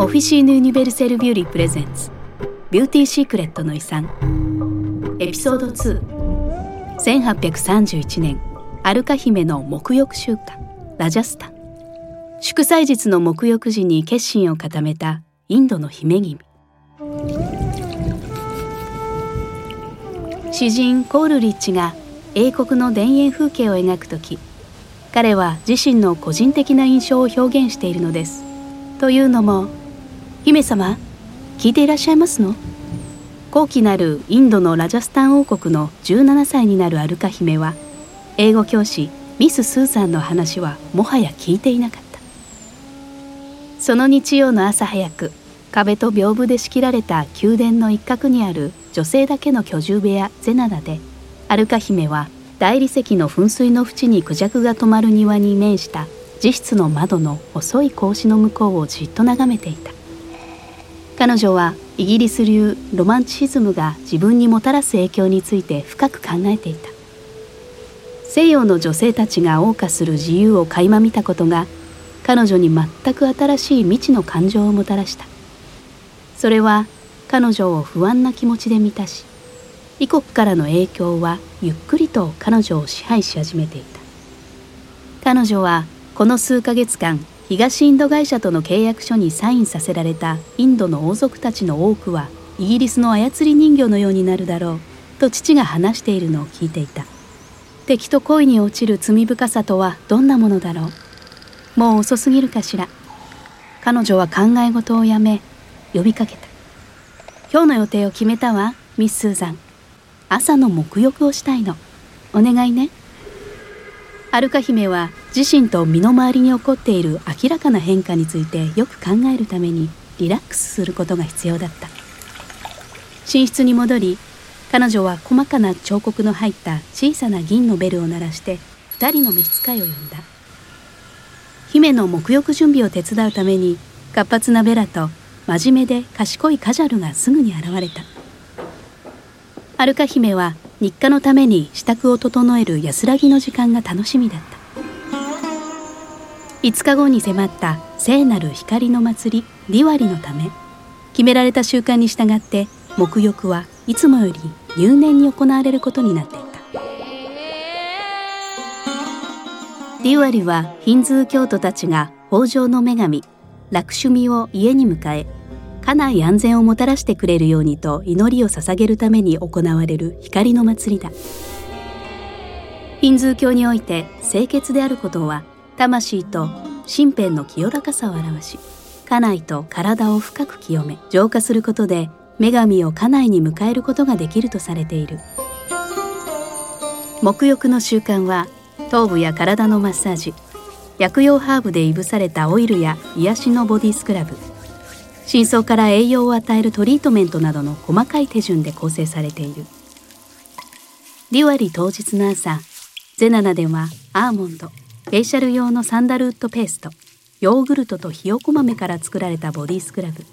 Officine Universelle Buly presents。ビューティー・シークレットの遺産。エピソード2 1831年。アルカ姫の沐浴習慣。ラジャスタ。祝祭日の沐浴時に決心を固めた。インドの姫君。詩人コールリッジが英国の田園風景を描く時彼は自身の個人的な印象を表現しているのです。というのも姫様聞いていらっしゃいますの？高貴なるインドのラジャスタン王国の17歳になるアルカ姫は英語教師ミス・スーザンの話はもはや聞いていなかった。その日曜の朝早く壁と屏風で仕切られた宮殿の一角にある女性だけの居住部屋ゼナダでアルカ姫は大理石の噴水の縁にクジャクが止まる庭に面した自室の窓の細い格子の向こうをじっと眺めていた。彼女はイギリス流ロマンチシズムが自分にもたらす影響について深く考えていた。西洋の女性たちが謳歌する自由を垣間見たことが彼女に全く新しい未知の感情をもたらした。それは彼女を不安な気持ちで満たし異国からの影響はゆっくりと彼女を支配し始めていた。彼女はこの数ヶ月間東インド会社との契約書にサインさせられたインドの王族たちの多くはイギリスの操り人形のようになるだろうと父が話しているのを聞いていた。敵と恋に落ちる罪深さとはどんなものだろう？もう遅すぎるかしら？彼女は考え事をやめ呼びかけた。今日の予定を決めたわミス・スーザン。朝の沐浴をしたいの。お願いね。アルカ姫は自身と身の回りに起こっている明らかな変化についてよく考えるためにリラックスすることが必要だった。寝室に戻り彼女は細かな彫刻の入った小さな銀のベルを鳴らして2人の召使いを呼んだ。姫の沐浴準備を手伝うために活発なベラと真面目で賢いカジャルがすぐに現れた。アルカ姫は日課のために支度を整える安らぎの時間が楽しみだった。5日後に迫った聖なる光の祭りディワリのため決められた習慣に従って沐浴はいつもより入念に行われることになっていた。ディワリはヒンズー教徒たちが豊穣の女神ラクシュミを家に迎え家内安全をもたらしてくれるようにと祈りを捧げるために行われる光の祭りだ。ヒンズー教において清潔であることは魂と身辺の清らかさを表し家内と体を深く清め浄化することで女神を家内に迎えることができるとされている。沐浴の習慣は頭部や体のマッサージ薬用ハーブでいぶされたオイルや癒しのボディスクラブ深層から栄養を与えるトリートメントなどの細かい手順で構成されている。ディワリ当日の朝ゼナナではアーモンドフェイシャル用のサンダルウッドペーストヨーグルトとひよこ豆から作られたボディスクラブ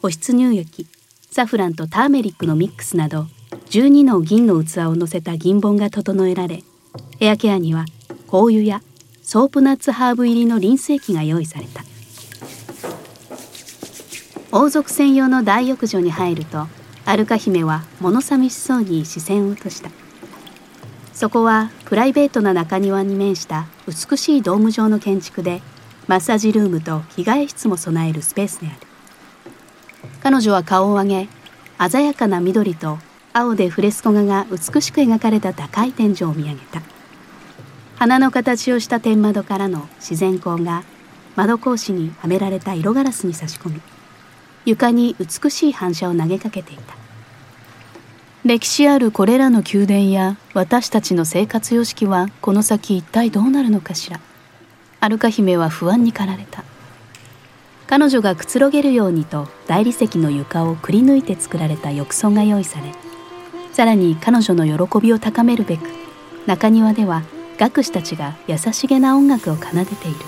保湿乳液サフランとターメリックのミックスなど12の銀の器を乗せた銀盆が整えられヘアケアには香油やソープナッツハーブ入りのリンス液が用意された。王族専用の大浴場に入るとアルカ姫は物寂しそうに視線を落とした。そこはプライベートな中庭に面した美しいドーム状の建築でマッサージルームと着替え室も備えるスペースである。彼女は顔を上げ鮮やかな緑と青でフレスコ画が美しく描かれた高い天井を見上げた。花の形をした天窓からの自然光が窓格子にはめられた色ガラスに差し込み床に美しい反射を投げかけていた。歴史あるこれらの宮殿や私たちの生活様式はこの先一体どうなるのかしら。アルカ姫は不安に駆られた。彼女がくつろげるようにと大理石の床をくり抜いて作られた浴槽が用意されさらに彼女の喜びを高めるべく中庭では学士たちが優しげな音楽を奏でている。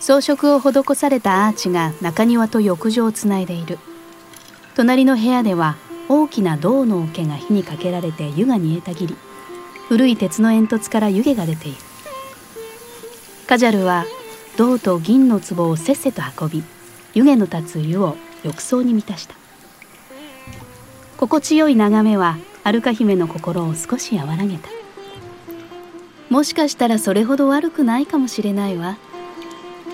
装飾を施されたアーチが中庭と浴場をつないでいる。隣の部屋では大きな銅の桶が火にかけられて湯が煮えたぎり古い鉄の煙突から湯気が出ている。カジャルは銅と銀の壺をせっせと運び湯気の立つ湯を浴槽に満たした。心地よい眺めはアルカ姫の心を少し和らげた。もしかしたらそれほど悪くないかもしれないわ。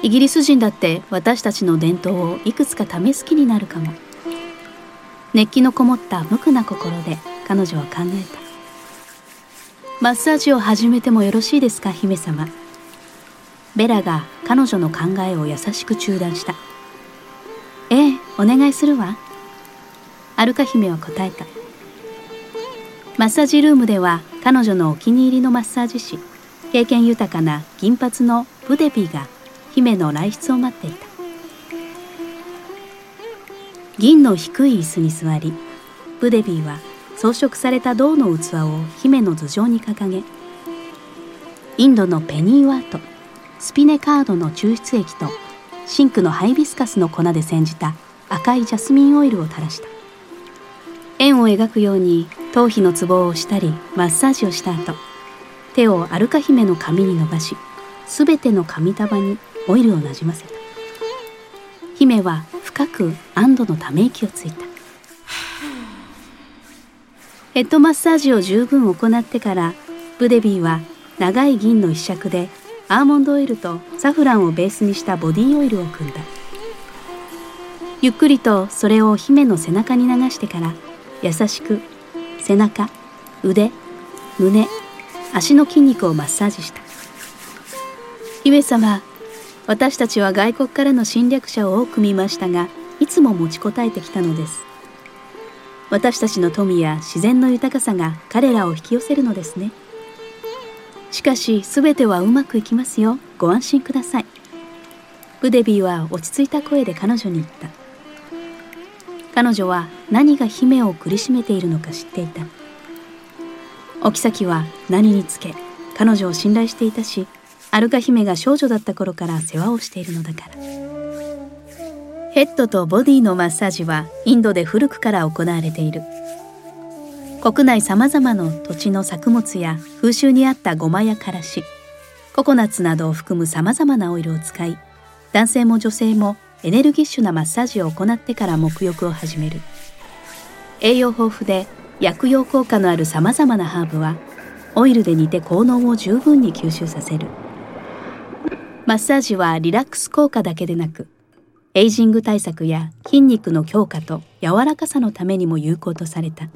イギリス人だって私たちの伝統をいくつか試す気になるかも。熱気のこもった無垢な心で彼女は考えた。マッサージを始めてもよろしいですか姫様。ベラが彼女の考えを優しく中断した。ええお願いするわ。アルカ姫は答えた。マッサージルームでは彼女のお気に入りのマッサージ師経験豊かな銀髪のブデビーが姫の来出を待っていた。銀の低い椅子に座りブデビーは装飾された銅の器を姫の頭上に掲げインドのペニーワートスピネカードの抽出液とシンクのハイビスカスの粉で煎じた赤いジャスミンオイルを垂らした。円を描くように頭皮のツボを押したりマッサージをした後手をアルカ姫の髪に伸ばしすべての髪束にオイルをなじませた。姫は深く安堵のため息をついた。ヘッドマッサージを十分行ってからブデビーは長い銀の一尺でアーモンドオイルとサフランをベースにしたボディオイルを組んだ。ゆっくりとそれを姫の背中に流してから優しく背中腕胸足の筋肉をマッサージした。姫様私たちは外国からの侵略者を多く見ましたがいつも持ちこたえてきたのです。私たちの富や自然の豊かさが彼らを引き寄せるのですね。しかし全てはうまくいきますよ。ご安心ください。ブデビーは落ち着いた声で彼女に言った。彼女は何が姫を苦しめているのか知っていた。お妃は何につけ彼女を信頼していたしアルカ姫が少女だった頃から世話をしているのだから。ヘッドとボディのマッサージはインドで古くから行われている。国内さまざまの土地の作物や風習に合ったごまやからしココナッツなどを含むさまざまなオイルを使い男性も女性もエネルギッシュなマッサージを行ってから沐浴を始める。栄養豊富で薬用効果のあるさまざまなハーブはオイルで煮て効能を十分に吸収させる。マッサージはリラックス効果だけでなくエイジング対策や筋肉の強化と柔らかさのためにも有効とされた。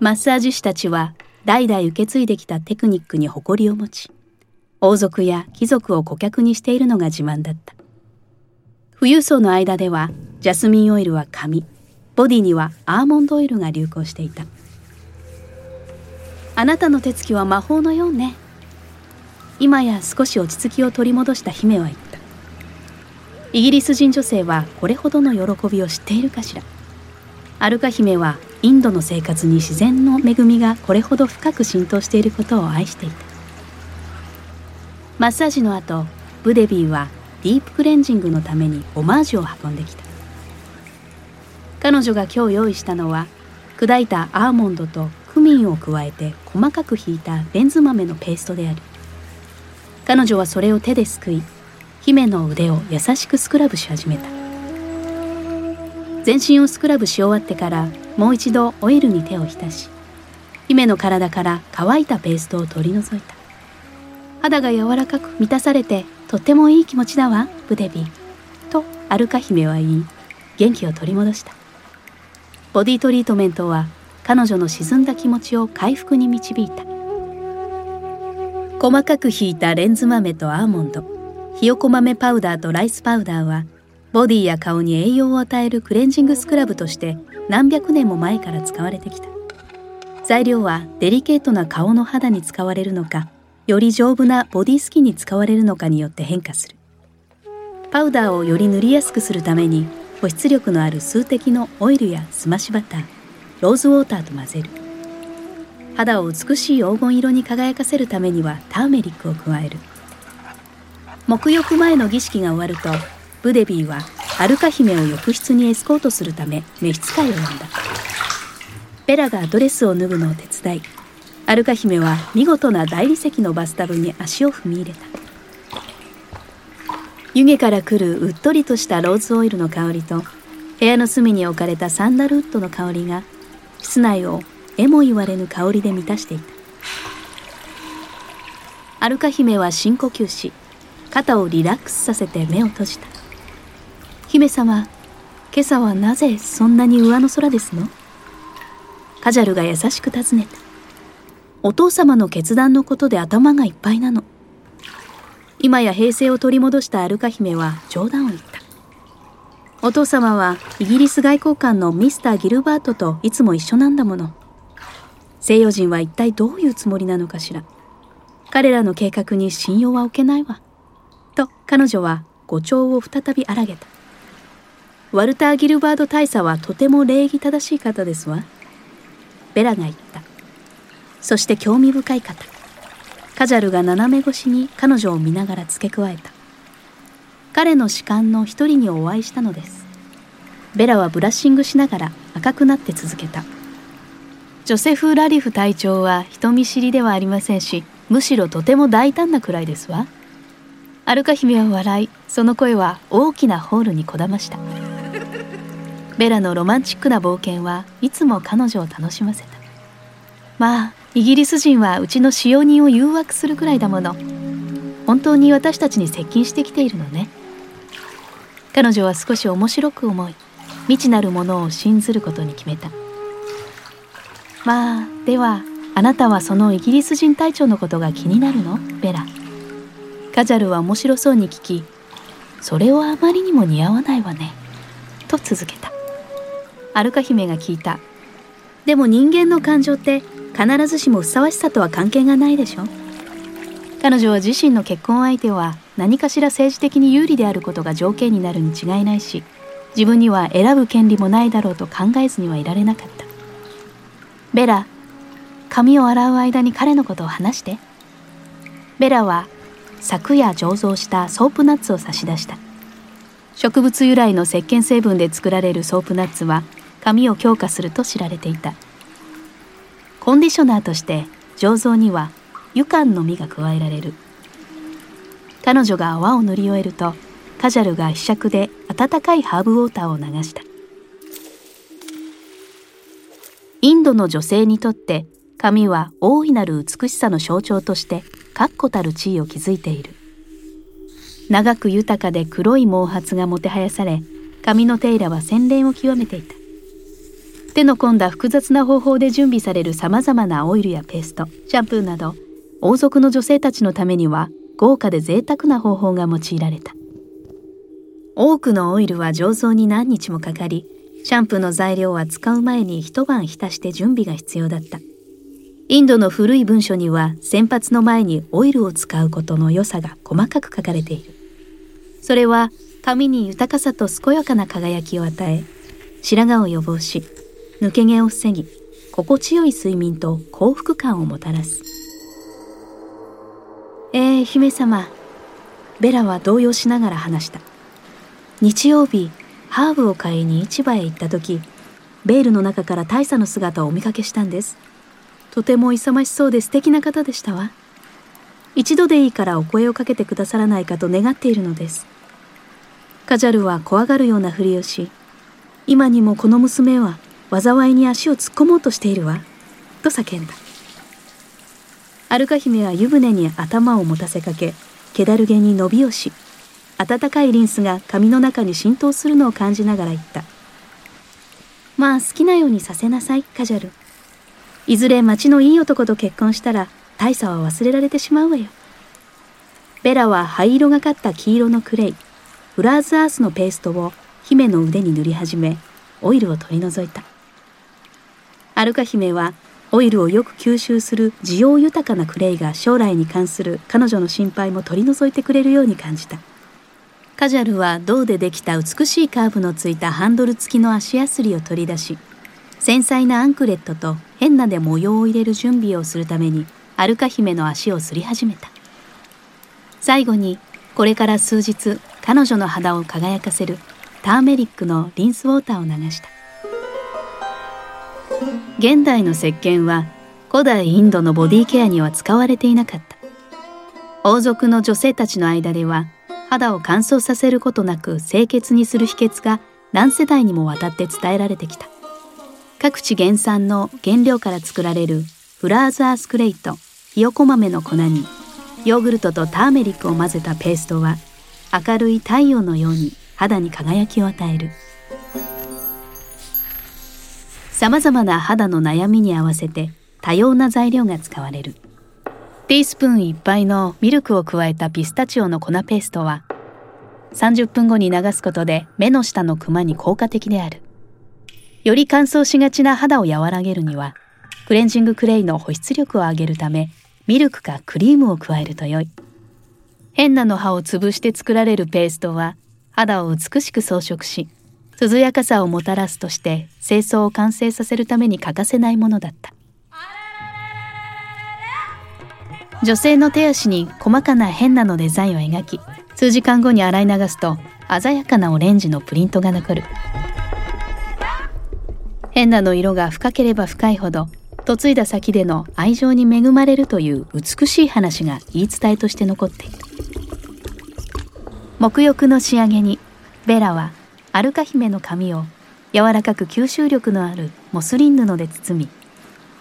マッサージ師たちは代々受け継いできたテクニックに誇りを持ち王族や貴族を顧客にしているのが自慢だった。富裕層の間ではジャスミンオイルは髪ボディにはアーモンドオイルが流行していた。あなたの手つきは魔法のようね。今や少し落ち着きを取り戻した姫は言った。イギリス人女性はこれほどの喜びを知っているかしら。アルカ姫はインドの生活に自然の恵みがこれほど深く浸透していることを愛していた。マッサージの後ブデビーはディープクレンジングのためにオマージュを運んできた。彼女が今日用意したのは砕いたアーモンドとクミンを加えて細かくひいたレンズ豆のペーストである。彼女はそれを手ですくい姫の腕を優しくスクラブし始めた。全身をスクラブし終わってからもう一度オイルに手を浸し姫の体から乾いたペーストを取り除いた。肌が柔らかく満たされてとってもいい気持ちだわブデビー。とアルカ姫は言い元気を取り戻した。ボディトリートメントは彼女の沈んだ気持ちを回復に導いた。細かくひいたレンズ豆とアーモンド。ひよこ豆パウダーとライスパウダーはボディや顔に栄養を与えるクレンジングスクラブとして何百年も前から使われてきた。材料はデリケートな顔の肌に使われるのかより丈夫なボディスキンに使われるのかによって変化する。パウダーをより塗りやすくするために保湿力のある数滴のオイルやスマッシュバターローズウォーターと混ぜる。肌を美しい黄金色に輝かせるためにはターメリックを加える。沐浴前の儀式が終わるとブデビーはアルカ姫を浴室にエスコートするため召使いを呼んだ。ベラがドレスを脱ぐのを手伝いアルカ姫は見事な大理石のバスタブに足を踏み入れた。湯気から来るうっとりとしたローズオイルの香りと部屋の隅に置かれたサンダルウッドの香りが室内をえも言われぬ香りで満たしていた。アルカ姫は深呼吸し肩をリラックスさせて目を閉じた。姫様今朝はなぜそんなに上の空ですの？カジャルが優しく尋ねた。お父様の決断のことで頭がいっぱいなの。今や平静を取り戻したアルカ姫は冗談を言った。お父様はイギリス外交官のミスター・ギルバートといつも一緒なんだもの。西洋人は一体どういうつもりなのかしら。彼らの計画に信用は置けないわ。と彼女は誤調を再び荒げた。ワルター・ギルバート大佐はとても礼儀正しい方ですわ。ベラが言った。そして興味深い方。カジャルが斜め越しに彼女を見ながら付け加えた。彼の士官の一人にお会いしたのです。ベラはブラッシングしながら赤くなって続けた。ジョセフ・ラリフ隊長は人見知りではありませんしむしろとても大胆なくらいですわ。アルカ姫は笑いその声は大きなホールにこだました。ベラのロマンチックな冒険はいつも彼女を楽しませた。まあイギリス人はうちの使用人を誘惑するくらいだもの。本当に私たちに接近してきているのね。彼女は少し面白く思い未知なるものを信ずることに決めた。まあではあなたはそのイギリス人隊長のことが気になるの？ベラ。カジャルは面白そうに聞きそれはあまりにも似合わないわね。と続けた。アルカ姫が聞いた。でも人間の感情って必ずしもふさわしさとは関係がないでしょ？彼女は自身の結婚相手は何かしら政治的に有利であることが条件になるに違いないし自分には選ぶ権利もないだろうと考えずにはいられなかった。ベラ髪を洗う間に彼のことを話して。ベラは昨夜醸造したソープナッツを差し出した。植物由来の石鹸成分で作られるソープナッツは髪を強化すると知られていた。コンディショナーとして醸造にはユカンの実が加えられる。彼女が泡を塗り終えるとカジャルがひしゃくで温かいハーブウォーターを流した。インドの女性にとって髪は大いなる美しさの象徴として確固たる地位を築いている。長く豊かで黒い毛髪がもてはやされ髪の手入れは洗練を極めていた。手の込んだ複雑な方法で準備されるさまざまなオイルやペーストシャンプーなど王族の女性たちのためには豪華で贅沢な方法が用いられた。多くのオイルは醸造に何日もかかりシャンプーの材料は使う前に一晩浸して準備が必要だった。インドの古い文書には先発の前にオイルを使うことの良さが細かく書かれている。それは髪に豊かさと健やかな輝きを与え白髪を予防し抜け毛を防ぎ心地よい睡眠と幸福感をもたらす。えー、姫様ベラは動揺しながら話した。日曜日ハーブを買いに市場へ行った時ベールの中から大佐の姿をお見かけしたんです。とても勇ましそうで素敵な方でしたわ。一度でいいからお声をかけてくださらないかと願っているのです。カジャルは怖がるようなふりをし今にもこの娘は災いに足を突っ込もうとしているわ。と叫んだ。アルカ姫は湯船に頭を持たせかけ気だるげに伸びをし温かいリンスが髪の中に浸透するのを感じながら言った。まあ好きなようにさせなさいカジャル。いずれ町のいい男と結婚したら大差は忘れられてしまうわよ。ベラは灰色がかった黄色のクレイ。フラーズアースのペーストを姫の腕に塗り始めオイルを取り除いた。アルカ姫はオイルをよく吸収する需要豊かなクレイが将来に関する彼女の心配も取り除いてくれるように感じた。カジャルは銅でできた美しいカーブのついたハンドル付きの足やすりを取り出し繊細なアンクレットと変なで模様を入れる準備をするためにアルカ姫の足をすり始めた。最後にこれから数日彼女の肌を輝かせるターメリックのリンスウォーターを流した。現代の石鹸は古代インドのボディケアには使われていなかった。王族の女性たちの間では肌を乾燥させることなく清潔にする秘訣が何世代にもわたって伝えられてきた。各地原産の原料から作られるフラーズアースクレイトひよこ豆の粉にヨーグルトとターメリックを混ぜたペーストは明るい太陽のように肌に輝きを与える。さまざまな肌の悩みに合わせて多様な材料が使われる。ティースプーン1杯のミルクを加えたピスタチオの粉ペーストは30分後に流すことで目の下のクマに効果的である。より乾燥しがちな肌を和らげるにはクレンジングクレイの保湿力を上げるためミルクかクリームを加えると良い。変なの葉を潰して作られるペーストは肌を美しく装飾し涼やかさをもたらすとして清掃を完成させるために欠かせないものだった。女性の手足に細かな変なのデザインを描き数時間後に洗い流すと鮮やかなオレンジのプリントが残る。変なの色が深ければ深いほど嫁いだ先での愛情に恵まれるという美しい話が言い伝えとして残っている。沐浴の仕上げにベラはアルカ姫の髪を柔らかく吸収力のあるモスリン布で包み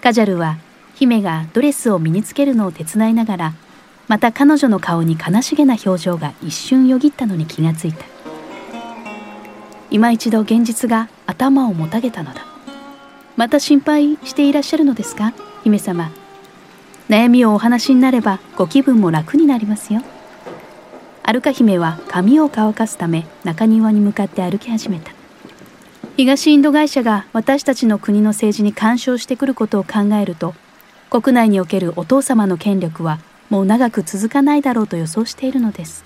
カジャルは姫がドレスを身につけるのを手伝いながらまた彼女の顔に悲しげな表情が一瞬よぎったのに気がついた。今一度現実が頭をもたげたのだ。また心配していらっしゃるのですか？姫様。悩みをお話になればご気分も楽になりますよ。アルカ姫は髪を乾かすため中庭に向かって歩き始めた。東インド会社が私たちの国の政治に干渉してくることを考えると国内におけるお父様の権力はもう長く続かないだろうと予想しているのです。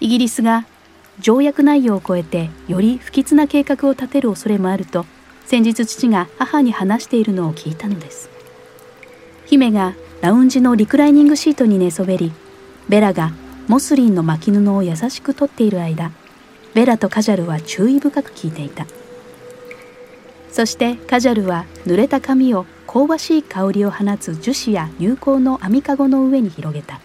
イギリスが条約内容を超えてより不吉な計画を立てる恐れもあると先日父が母に話しているのを聞いたのです。姫がラウンジのリクライニングシートに寝そべりベラがモスリンの巻き布を優しく取っている間ベラとカジャルは注意深く聞いていた。そしてカジャルは濡れた髪を香ばしい香りを放つ樹脂や有効の網かごの上に広げた。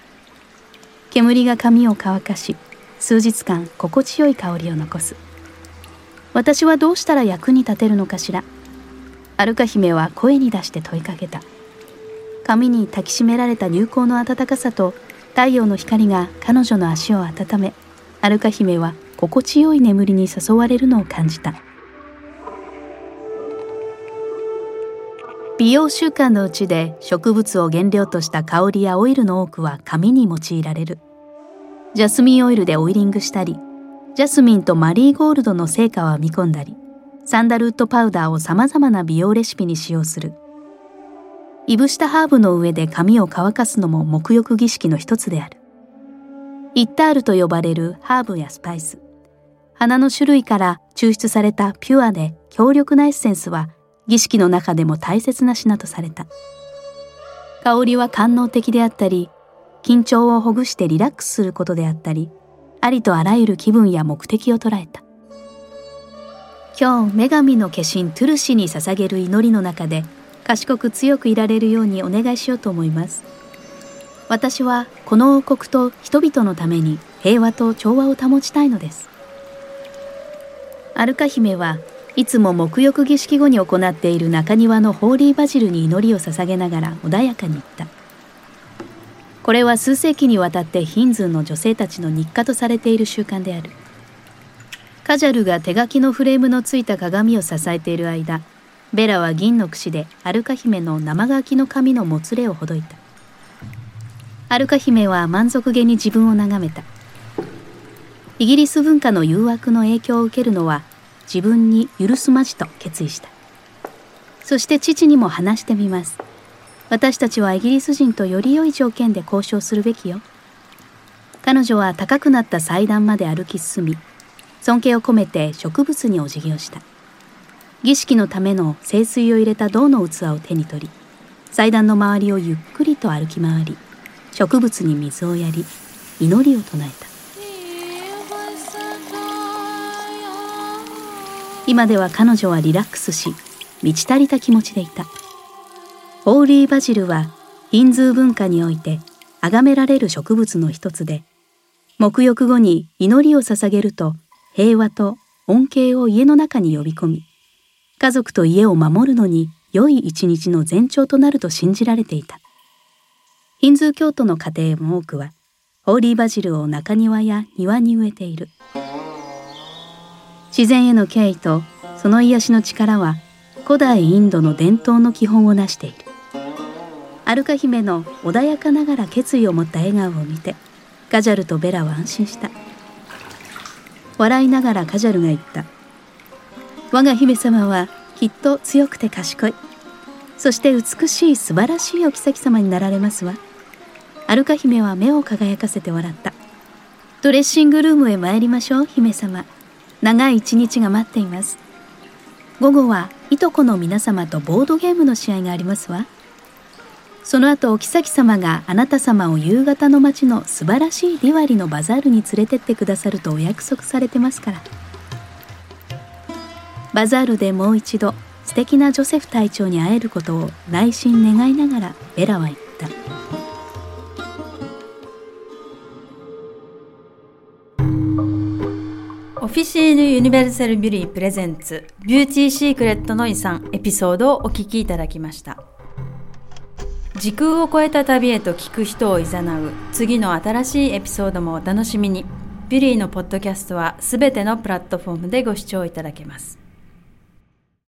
煙が髪を乾かし数日間心地よい香りを残す。私はどうしたら役に立てるのかしら。アルカ姫は声に出して問いかけた。髪に抱きしめられた入香の暖かさと太陽の光が彼女の足を温めアルカ姫は心地よい眠りに誘われるのを感じた。美容習慣のうちで植物を原料とした香りやオイルの多くは髪に用いられる。ジャスミンオイルでオイリングしたりジャスミンとマリーゴールドの成果を編み込んだりサンダルウッドパウダーをさまざまな美容レシピに使用する。いぶしたハーブの上で髪を乾かすのも沐浴儀式の一つである。イッタールと呼ばれるハーブやスパイス。花の種類から抽出されたピュアで強力なエッセンスは儀式の中でも大切な品とされた。香りは官能的であったり緊張をほぐしてリラックスすることであったりありとあらゆる気分や目的を捉えた。今日女神の化身トゥルシに捧げる祈りの中で賢く強くいられるようにお願いしようと思います。私はこの王国と人々のために平和と調和を保ちたいのです。アルカ姫はいつも沐浴儀式後に行っている中庭のホーリーバジルに祈りを捧げながら穏やかに言った。これは数世紀にわたってヒンズーの女性たちの日課とされている習慣である。カジャルが手書きのフレームのついた鏡を支えている間ベラは銀の櫛でアルカ姫の生乾きの紙のもつれをほどいた。アルカ姫は満足げに自分を眺めた。イギリス文化の誘惑の影響を受けるのは自分に許すまじと決意した。そして父にも話してみます。私たちはイギリス人とより良い条件で交渉するべきよ。彼女は高くなった祭壇まで歩き進み尊敬を込めて植物にお辞儀をした。儀式のための聖水を入れた銅の器を手に取り祭壇の周りをゆっくりと歩き回り植物に水をやり祈りを唱えた。今では彼女はリラックスし満ち足りた気持ちでいたホーリーバジルはヒンズー文化において崇められる植物の一つで沐浴後に祈りを捧げると平和と恩恵を家の中に呼び込み、家族と家を守るのに良い一日の前兆となると信じられていた。ヒンズー教徒の家庭も多くは、ホーリーバジルを中庭や庭に植えている。自然への敬意とその癒しの力は古代インドの伝統の基本を成している。アルカ姫の穏やかながら決意を持った笑顔を見て、ガジャルとベラは安心した。笑いながらカジャルが言った。我が姫様はきっと強くて賢い。そして美しい素晴らしいお妃様になられますわ。アルカ姫は目を輝かせて笑った。ドレッシングルームへ参りましょう、姫様。長い一日が待っています。午後はいとこの皆様とボードゲームの試合がありますわ。その後お妃様があなた様を夕方の街の素晴らしいディワリのバザールに連れてってくださるとお約束されてますからバザールでもう一度素敵なジョセフ隊長に会えることを内心願いながらベラは言ったOfficine Universelle Buly presents ビューティー・シークレットの遺産エピソードをお聞きいただきました。時空を超えた旅へと聞く人を誘う次の新しいエピソードもお楽しみに。ビュリーのポッドキャストはすべてのプラットフォームでご視聴いただけます。